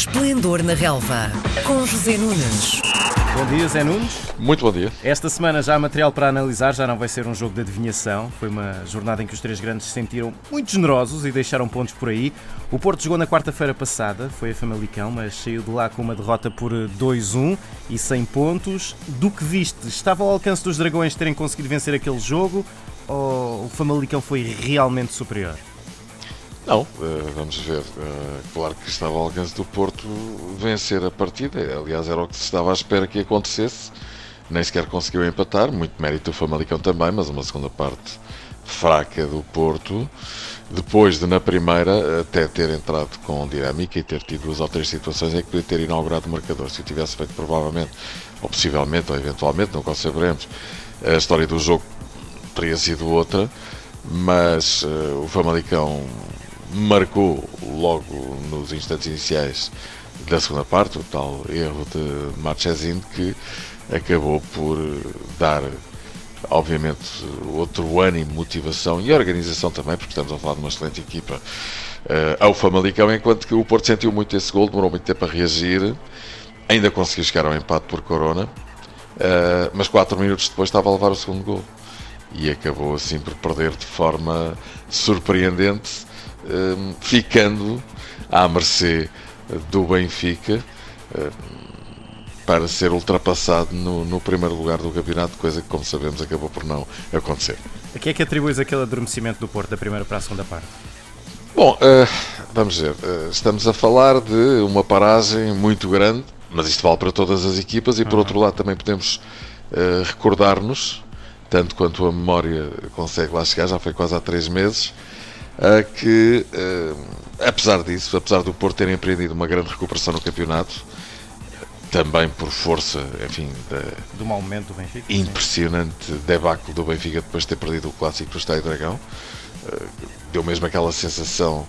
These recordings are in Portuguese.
Esplendor na Relva, com José Nunes. Bom dia, Zé Nunes. Muito bom dia. Esta semana já há material para analisar, já não vai ser um jogo de adivinhação. Foi uma jornada em que os três grandes se sentiram muito generosos e deixaram pontos por aí. O Porto jogou na quarta-feira passada, foi a Famalicão, mas saiu de lá com uma derrota por 2-1 e 100 pontos. Do que viste, estava ao alcance dos Dragões terem conseguido vencer aquele jogo ou o Famalicão foi realmente superior? Não, eh, vamos ver. Eh, claro que estava ao alcance do Porto vencer a partida. Aliás, era o que se estava à espera que acontecesse. Nem sequer conseguiu empatar. Muito mérito do Famalicão também, mas uma segunda parte fraca do Porto. Depois de, na primeira, até ter entrado com dinâmica e ter tido duas ou três situações em que podia ter inaugurado o marcador. Se o tivesse feito, provavelmente, ou possivelmente, ou eventualmente, nunca o saberemos, a história do jogo teria sido outra. Mas uh, o Famalicão marcou logo nos instantes iniciais da segunda parte, o tal erro de Marchesin que acabou por dar obviamente outro ânimo, motivação e organização também, porque estamos a falar de uma excelente equipa uh, ao Famalicão, enquanto que o Porto sentiu muito esse gol, demorou muito tempo a reagir, ainda conseguiu chegar ao empate por Corona, uh, mas 4 minutos depois estava a levar o segundo gol. E acabou assim por perder de forma surpreendente Ehm, ficando à mercê do Benfica ehm, para ser ultrapassado no, no, primeiro lugar do campeonato, coisa que, como sabemos, acabou por não acontecer. A que é que atribuis aquele adormecimento do Porto da primeira para a segunda parte? Bom, uh, vamos ver. Uh, estamos a falar de uma paragem muito grande, mas isto vale para todas as equipas e, por uhum. outro lado, também podemos uh, recordar-nos, tanto quanto a memória consegue lá chegar, já foi quase há três meses, que, apesar disso, apesar do Porto ter empreendido uma grande recuperação no campeonato, também por força, enfim, da, do mau momento do Benfica. Impressionante sim. debacle do Benfica depois de ter perdido o clássico do Estádio Dragão. Deu mesmo aquela sensação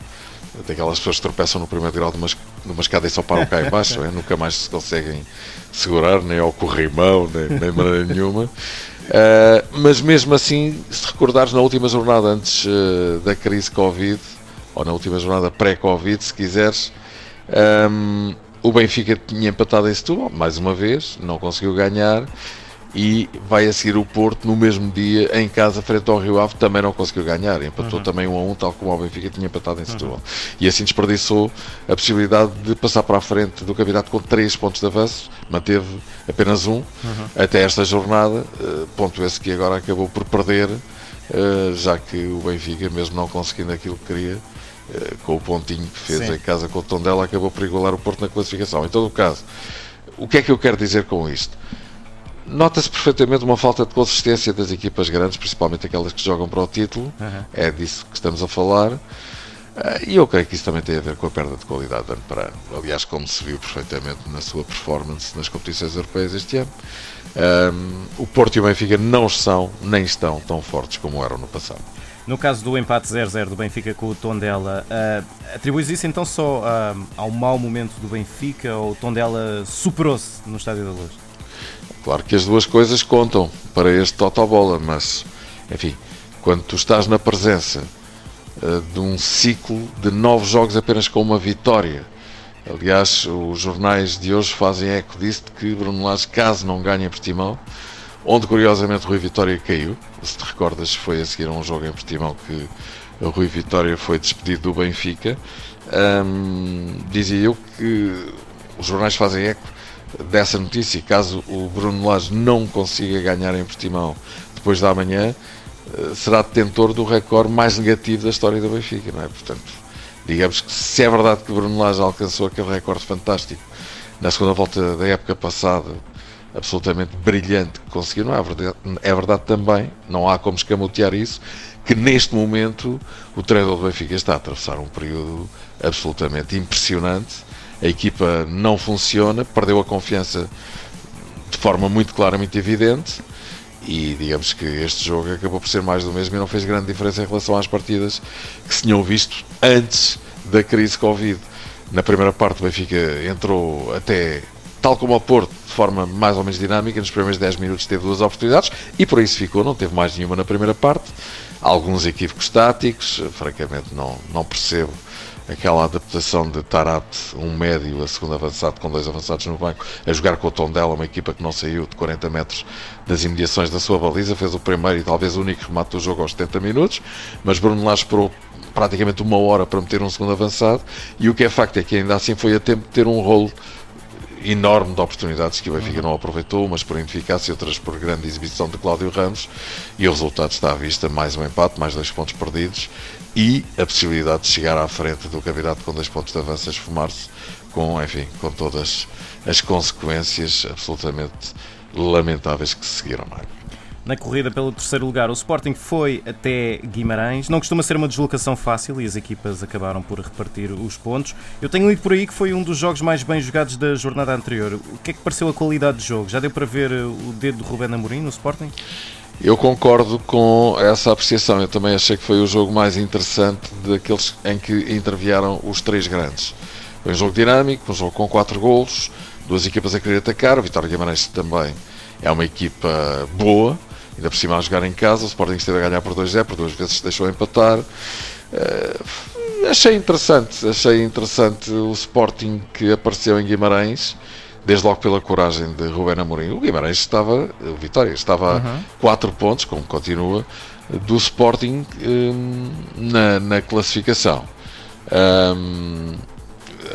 daquelas pessoas que tropeçam no primeiro grau de uma, de uma escada e só param cá embaixo, é? nunca mais se conseguem segurar, nem ao corrimão, nem, nem de maneira nenhuma. Uh, mas mesmo assim, se recordares na última jornada antes uh, da crise Covid, ou na última jornada pré-Covid, se quiseres, um, o Benfica tinha empatado em Setúbal, mais uma vez, não conseguiu ganhar, e vai a seguir o Porto no mesmo dia em casa frente ao Rio Ave também não conseguiu ganhar, empatou uhum. também 1 a 1 tal como o Benfica tinha empatado em Setúbal uhum. e assim desperdiçou a possibilidade de passar para a frente do campeonato com 3 pontos de avanço manteve apenas um uhum. até esta jornada eh, ponto esse que agora acabou por perder eh, já que o Benfica mesmo não conseguindo aquilo que queria eh, com o pontinho que fez Sim. em casa com o Tondela acabou por igualar o Porto na classificação em todo o caso o que é que eu quero dizer com isto? Nota-se perfeitamente uma falta de consistência das equipas grandes, principalmente aquelas que jogam para o título. Uhum. É disso que estamos a falar. Eh, e eu creio que isso também tem a ver com a perda de qualidade de ano para ano. Aliás, como se viu perfeitamente na sua performance nas competições europeias este ano. Um, ehm, o Porto e o Benfica não são, nem estão tão fortes como eram no passado. No caso do empate 0-0 do Benfica com o Tondela, uh, atribuis isso então só uh, ao mau momento do Benfica ou o Tondela superou-se no Estádio da Luz? Claro que as duas coisas contam para este Totobola, mas, enfim, quando tu estás na presença uh, de um ciclo de nove jogos apenas com uma vitória, aliás, os jornais de hoje fazem eco disso, de que Bruno Lage, caso não ganhe em Portimão, onde curiosamente Rui Vitória caiu, se te recordas, foi a seguir a um jogo em Portimão que Rui Vitória foi despedido do Benfica, dizia eu que os jornais fazem eco dessa notícia, caso o Bruno Lage não consiga ganhar em Portimão depois da manhã, eh, será detentor do recorde mais negativo da história do Benfica, não é? Portanto, digamos que se é verdade que o Bruno Lage alcançou aquele recorde fantástico na segunda volta da época passada, absolutamente brilhante que conseguiu, não é verdade, é verdade também, não há como escamotear isso, que neste momento o treinador do Benfica está a atravessar um período absolutamente impressionante a equipa não funciona, perdeu a confiança de forma muito clara, muito evidente. E digamos que este jogo acabou por ser mais do mesmo e não fez grande diferença em relação às partidas que se tinham visto antes da crise Covid. Na primeira parte, o Benfica entrou até, tal como o Porto, de forma mais ou menos dinâmica. Nos primeiros 10 minutos teve duas oportunidades e por isso ficou, não teve mais nenhuma na primeira parte. Alguns equívocos táticos, francamente, não, não percebo aquela adaptação de Tarat, um médio, a segundo avançado, com dois avançados no banco, a jogar com o Tondela, uma equipa que não saiu de 40 metros das imediações da sua baliza, fez o primeiro e talvez o único remate do jogo aos 70 minutos, mas Bruno Lage esperou praticamente uma hora para meter um segundo avançado, e o que é facto é que ainda assim foi a tempo de ter um rolo enorme de oportunidades que o Benfica não aproveitou, umas por ineficácia, outras por grande exibição de Cláudio Ramos, e o resultado está à vista, mais um empate, mais dois pontos perdidos, e a possibilidade de chegar à frente do campeonato com dois pontos de avanço a esfumar-se, com, enfim, com todas as consequências absolutamente lamentáveis que se seguiram. É? Na corrida pelo terceiro lugar. O Sporting foi até Guimarães. Não costuma ser uma deslocação fácil e as equipas acabaram por repartir os pontos. Eu tenho lido por aí que foi um dos jogos mais bem jogados da jornada anterior. O que é que pareceu a qualidade do jogo? Já deu para ver eh, o dedo de Rubén Amorim no Sporting? Eu concordo com essa apreciação. Eu também achei que foi o jogo mais interessante daqueles em que intervieram os três grandes. Foi um jogo dinâmico, um jogo com quatro golos, duas equipas a querer atacar. O Vitória Guimarães também é uma equipa boa, ainda por cima a jogar em casa, o Sporting esteve a ganhar por 2-0, por duas vezes deixou empatar. Uh, achei interessante, achei interessante o Sporting que apareceu em Guimarães, desde logo pela coragem de Rubén Amorim. O Guimarães estava, o Vitória, estava uhum. a 4 pontos, como continua, do Sporting um, na, na, classificação. Um,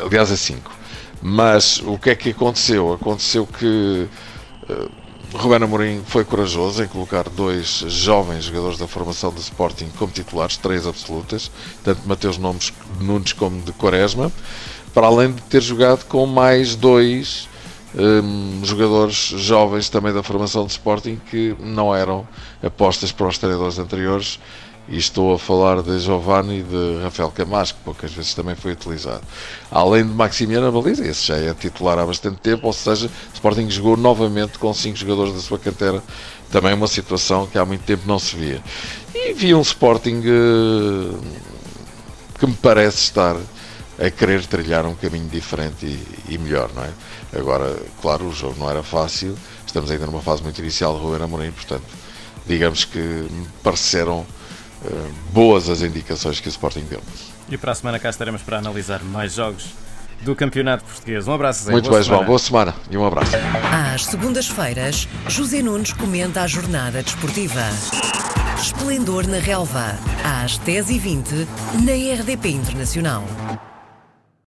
aliás, a 5. Mas o que é que aconteceu? Aconteceu que. Uh, Ruben Amorim foi corajoso em colocar dois jovens jogadores da formação do Sporting como titulares, três absolutas, tanto Mateus Nomes, Nunes como de Quaresma, para além de ter jogado com mais dois um, jogadores jovens também da formação do Sporting que não eram apostas para os treinadores anteriores e estou a falar de Giovanni e de Rafael Camacho, que poucas vezes também foi utilizado. Além de Maximiano Baliza, esse já é titular há bastante tempo, ou seja, Sporting jogou novamente com cinco jogadores da sua cantera, também uma situação que há muito tempo não se via. E vi um Sporting uh, que me parece estar a querer trilhar um caminho diferente e, e, melhor, não é? Agora, claro, o jogo não era fácil, estamos ainda numa fase muito inicial de Ruben Amorim, portanto, digamos que me pareceram boas as indicações que o Sporting deu. E para a semana cá estaremos para analisar mais jogos do Campeonato Português. Um abraço, Zé. Muito bem, João. Boa semana e um abraço. Às segundas-feiras, José Nunes comenta a jornada desportiva. Esplendor na Relva, às 10h20, na RDP Internacional.